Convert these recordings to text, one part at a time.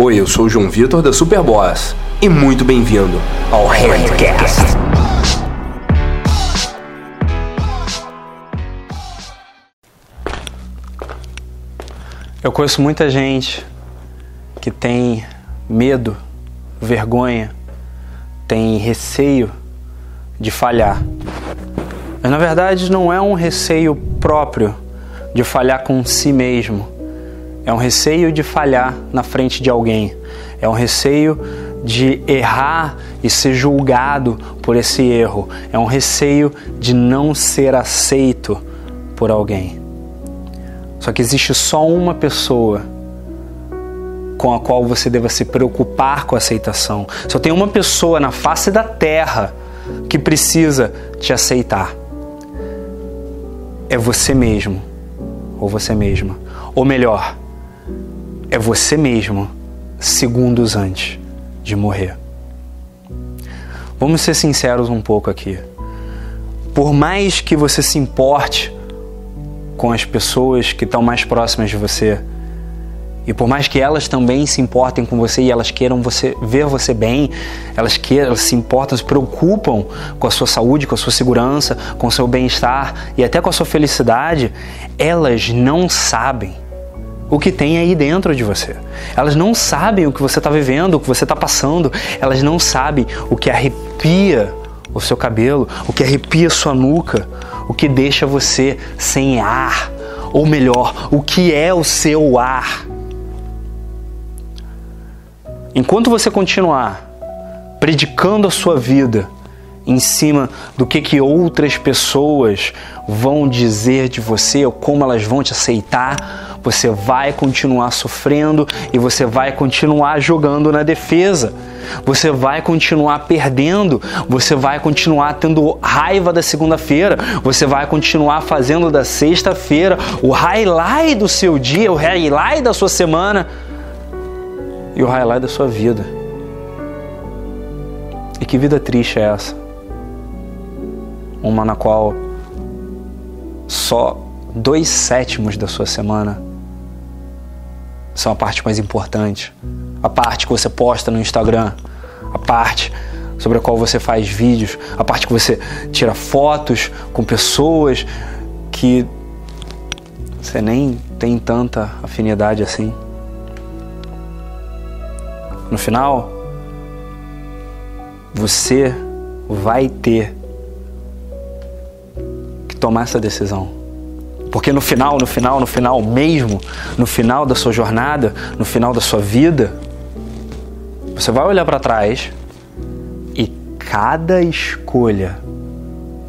Oi, eu sou o João Vitor da Superboss e muito bem-vindo ao Handcast. Eu conheço muita gente que tem medo, vergonha, tem receio de falhar. Mas na verdade não é um receio próprio de falhar com si mesmo é um receio de falhar na frente de alguém, é um receio de errar e ser julgado por esse erro, é um receio de não ser aceito por alguém. Só que existe só uma pessoa com a qual você deva se preocupar com a aceitação. Só tem uma pessoa na face da terra que precisa te aceitar. É você mesmo ou você mesma. Ou melhor, é você mesmo segundos antes de morrer. Vamos ser sinceros um pouco aqui. Por mais que você se importe com as pessoas que estão mais próximas de você, e por mais que elas também se importem com você e elas queiram você ver você bem, elas queiram, elas se importam, se preocupam com a sua saúde, com a sua segurança, com o seu bem-estar e até com a sua felicidade, elas não sabem o que tem aí dentro de você. Elas não sabem o que você está vivendo, o que você está passando. Elas não sabem o que arrepia o seu cabelo, o que arrepia sua nuca, o que deixa você sem ar. Ou melhor, o que é o seu ar. Enquanto você continuar predicando a sua vida em cima do que, que outras pessoas vão dizer de você ou como elas vão te aceitar, você vai continuar sofrendo e você vai continuar jogando na defesa. Você vai continuar perdendo, você vai continuar tendo raiva da segunda-feira, você vai continuar fazendo da sexta-feira o highlight do seu dia, o highlight da sua semana e o highlight da sua vida. E que vida triste é essa? Uma na qual só dois sétimos da sua semana são a parte mais importante. A parte que você posta no Instagram, a parte sobre a qual você faz vídeos, a parte que você tira fotos com pessoas que você nem tem tanta afinidade assim. No final, você vai ter que tomar essa decisão. Porque no final, no final, no final mesmo, no final da sua jornada, no final da sua vida, você vai olhar para trás e cada escolha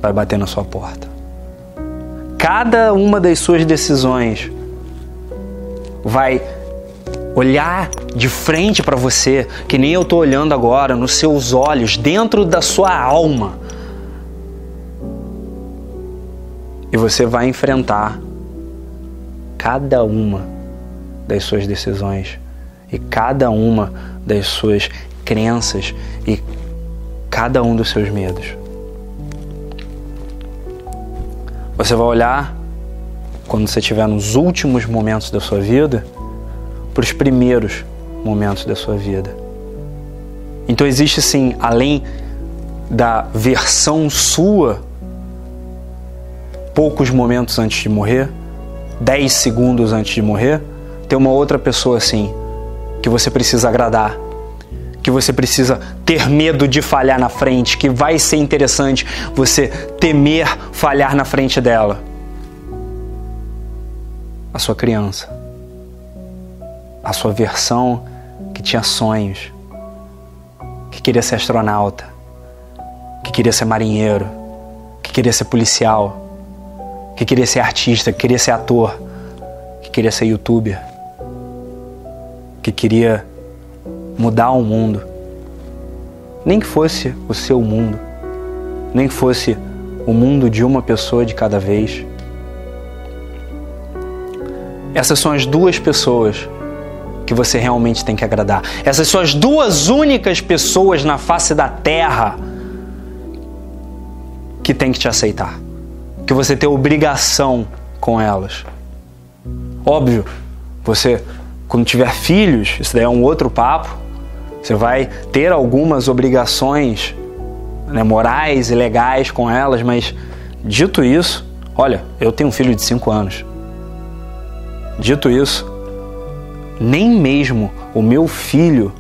vai bater na sua porta. Cada uma das suas decisões vai olhar de frente para você, que nem eu estou olhando agora, nos seus olhos, dentro da sua alma E você vai enfrentar cada uma das suas decisões e cada uma das suas crenças e cada um dos seus medos. Você vai olhar quando você estiver nos últimos momentos da sua vida para os primeiros momentos da sua vida. Então existe sim, além da versão sua poucos momentos antes de morrer, 10 segundos antes de morrer, tem uma outra pessoa assim que você precisa agradar, que você precisa ter medo de falhar na frente, que vai ser interessante você temer falhar na frente dela. A sua criança, a sua versão que tinha sonhos, que queria ser astronauta, que queria ser marinheiro, que queria ser policial que queria ser artista, que queria ser ator, que queria ser youtuber, que queria mudar o mundo. Nem que fosse o seu mundo, nem que fosse o mundo de uma pessoa de cada vez. Essas são as duas pessoas que você realmente tem que agradar. Essas são as duas únicas pessoas na face da terra que tem que te aceitar que você tem obrigação com elas. Óbvio, você Quando tiver filhos, isso daí é um outro papo. Você vai ter algumas obrigações né, morais e legais com elas, mas dito isso, olha, eu tenho um filho de 5 anos. Dito isso, nem mesmo o meu filho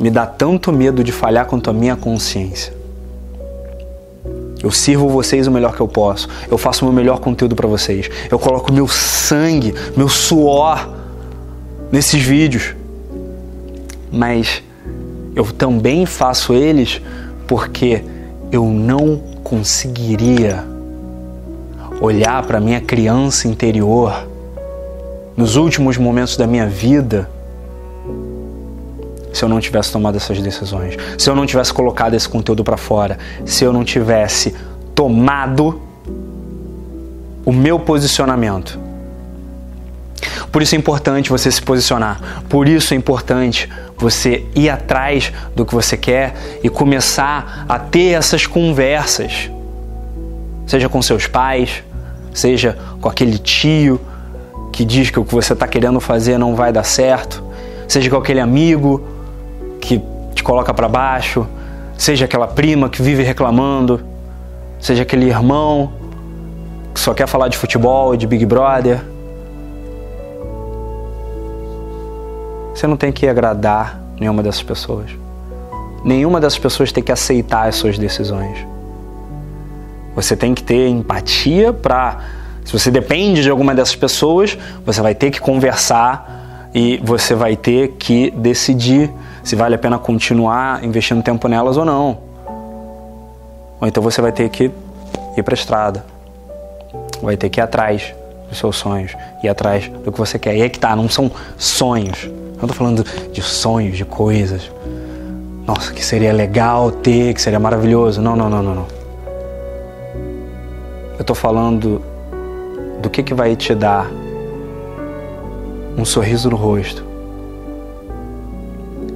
me dá tanto medo de falhar quanto a minha consciência. Eu sirvo vocês o melhor que eu posso. Eu faço o meu melhor conteúdo para vocês. Eu coloco meu sangue, meu suor nesses vídeos. Mas eu também faço eles porque eu não conseguiria olhar para minha criança interior nos últimos momentos da minha vida se eu não tivesse tomado essas decisões, se eu não tivesse colocado esse conteúdo para fora, se eu não tivesse tomado o meu posicionamento. Por isso é importante você se posicionar. Por isso é importante você ir atrás do que você quer e começar a ter essas conversas. Seja com seus pais, seja com aquele tio que diz que o que você está querendo fazer não vai dar certo, seja com aquele amigo te coloca para baixo, seja aquela prima que vive reclamando, seja aquele irmão que só quer falar de futebol de Big Brother. Você não tem que agradar nenhuma dessas pessoas. Nenhuma dessas pessoas tem que aceitar as suas decisões. Você tem que ter empatia para. Se você depende de alguma dessas pessoas, você vai ter que conversar e você vai ter que decidir se vale a pena continuar investindo tempo nelas ou não. Ou então você vai ter que ir para a estrada. Vai ter que ir atrás dos seus sonhos, ir atrás do que você quer. E é que tá, não são sonhos. Eu não tô falando de sonhos, de coisas. Nossa, que seria legal ter, que seria maravilhoso. Não, não, não, não, não. Eu tô falando do que que vai te dar um sorriso no rosto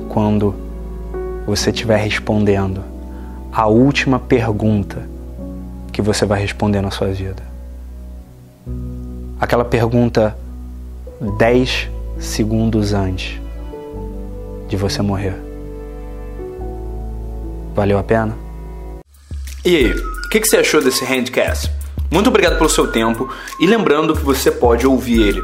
quando você estiver respondendo a última pergunta que você vai responder na sua vida. Aquela pergunta 10 segundos antes de você morrer. Valeu a pena? E aí, o que, que você achou desse handcast? Muito obrigado pelo seu tempo e lembrando que você pode ouvir ele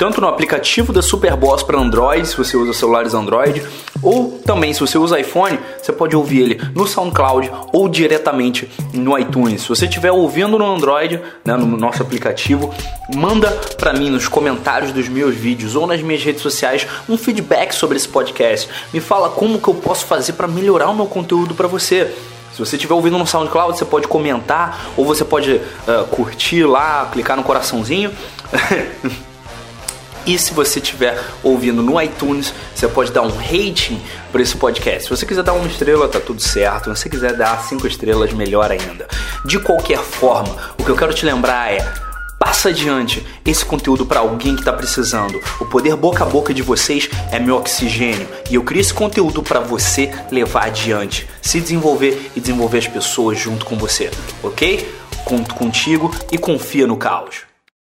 tanto no aplicativo da Superboss para Android, se você usa celulares Android, ou também se você usa iPhone, você pode ouvir ele no SoundCloud ou diretamente no iTunes. Se você estiver ouvindo no Android, né, no nosso aplicativo, manda para mim nos comentários dos meus vídeos ou nas minhas redes sociais um feedback sobre esse podcast. Me fala como que eu posso fazer para melhorar o meu conteúdo para você. Se você estiver ouvindo no SoundCloud, você pode comentar ou você pode uh, curtir lá, clicar no coraçãozinho. E se você estiver ouvindo no iTunes, você pode dar um rating para esse podcast. Se você quiser dar uma estrela, tá tudo certo. Se você quiser dar cinco estrelas, melhor ainda. De qualquer forma, o que eu quero te lembrar é passa adiante esse conteúdo para alguém que está precisando. O poder boca a boca de vocês é meu oxigênio e eu crio esse conteúdo para você levar adiante, se desenvolver e desenvolver as pessoas junto com você, ok? Conto contigo e confia no caos.